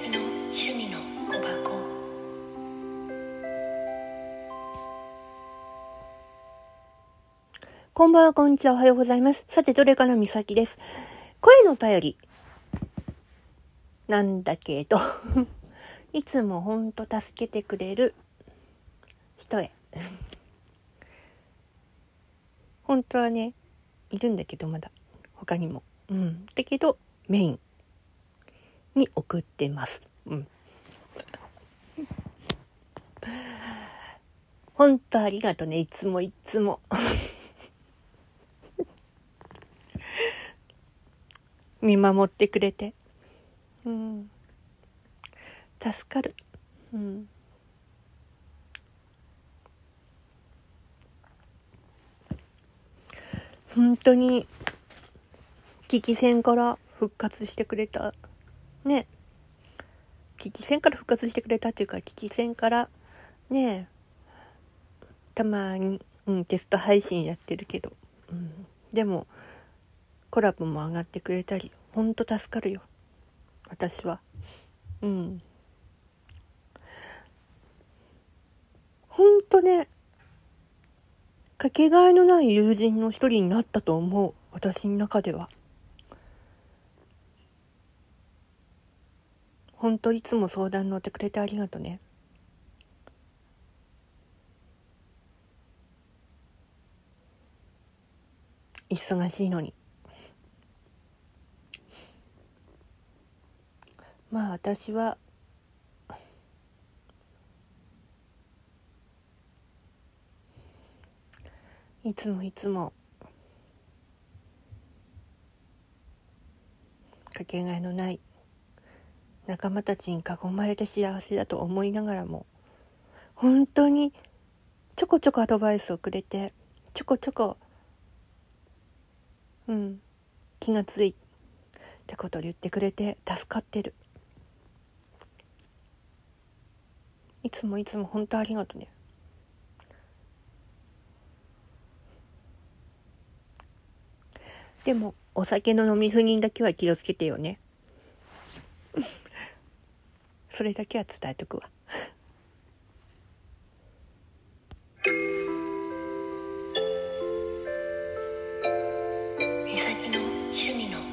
への趣味の小箱こんばんは、こんにちは、おはようございます。さて、どれからみさきです。声の便り。なんだけど いつもほんと助けてくれる人へ。本当はね、いるんだけど、まだ。他にも。うん。だけど、メイン。に送ってます。うん。本当ありがとね、いつもいつも。見守ってくれて。うん。助かる。うん。本当に、危機戦から復活してくれた。ね。危機戦から復活してくれたっていうか、危機戦から、ね。たまに、うん、テスト配信やってるけど、うん、でもコラボも上がってくれたりほんと助かるよ。私は。うん。ほんとねかけがえのない友人の一人になったと思う。私の中では。ほんといつも相談乗ってくれてありがとね。忙しいのに。まあ私はいつもいつもかけがえのない仲間たちに囲まれて幸せだと思いながらも本当にちょこちょこアドバイスをくれてちょこちょこうん、気がついってことを言ってくれて助かってる。いつもいつも本当ありがとうね。でもお酒の飲み過ぎだけは気をつけてよね。それだけは伝えとくわ。趣味の